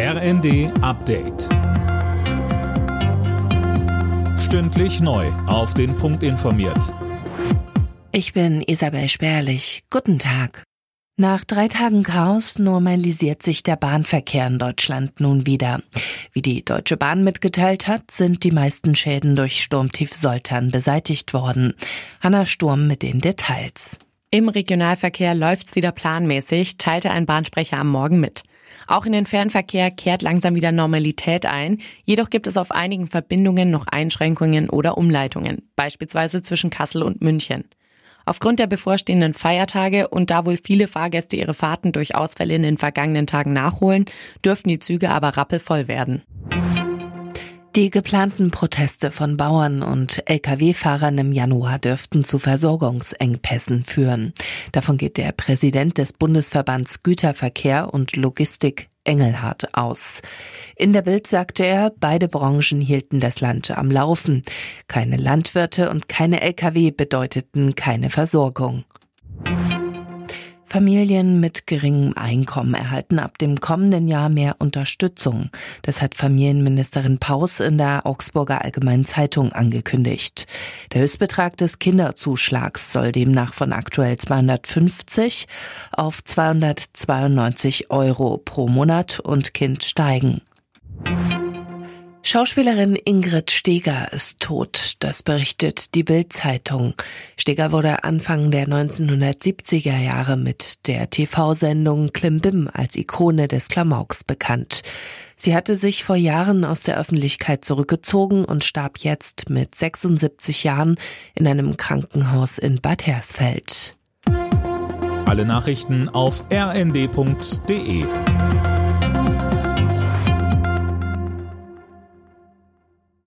RND Update. Stündlich neu. Auf den Punkt informiert. Ich bin Isabel Spärlich. Guten Tag. Nach drei Tagen Chaos normalisiert sich der Bahnverkehr in Deutschland nun wieder. Wie die Deutsche Bahn mitgeteilt hat, sind die meisten Schäden durch Sturmtief Soltan beseitigt worden. Hanna Sturm mit den Details. Im Regionalverkehr läuft's wieder planmäßig, teilte ein Bahnsprecher am Morgen mit. Auch in den Fernverkehr kehrt langsam wieder Normalität ein. Jedoch gibt es auf einigen Verbindungen noch Einschränkungen oder Umleitungen, beispielsweise zwischen Kassel und München. Aufgrund der bevorstehenden Feiertage und da wohl viele Fahrgäste ihre Fahrten durch Ausfälle in den vergangenen Tagen nachholen, dürften die Züge aber rappelvoll werden. Die geplanten Proteste von Bauern und Lkw-Fahrern im Januar dürften zu Versorgungsengpässen führen. Davon geht der Präsident des Bundesverbands Güterverkehr und Logistik Engelhardt aus. In der Bild sagte er, beide Branchen hielten das Land am Laufen. Keine Landwirte und keine Lkw bedeuteten keine Versorgung. Familien mit geringem Einkommen erhalten ab dem kommenden Jahr mehr Unterstützung. Das hat Familienministerin Paus in der Augsburger Allgemeinen Zeitung angekündigt. Der Höchstbetrag des Kinderzuschlags soll demnach von aktuell 250 auf 292 Euro pro Monat und Kind steigen. Schauspielerin Ingrid Steger ist tot, das berichtet die Bild-Zeitung. Steger wurde Anfang der 1970er Jahre mit der TV-Sendung Klimbim als Ikone des Klamauks bekannt. Sie hatte sich vor Jahren aus der Öffentlichkeit zurückgezogen und starb jetzt mit 76 Jahren in einem Krankenhaus in Bad Hersfeld. Alle Nachrichten auf rnd.de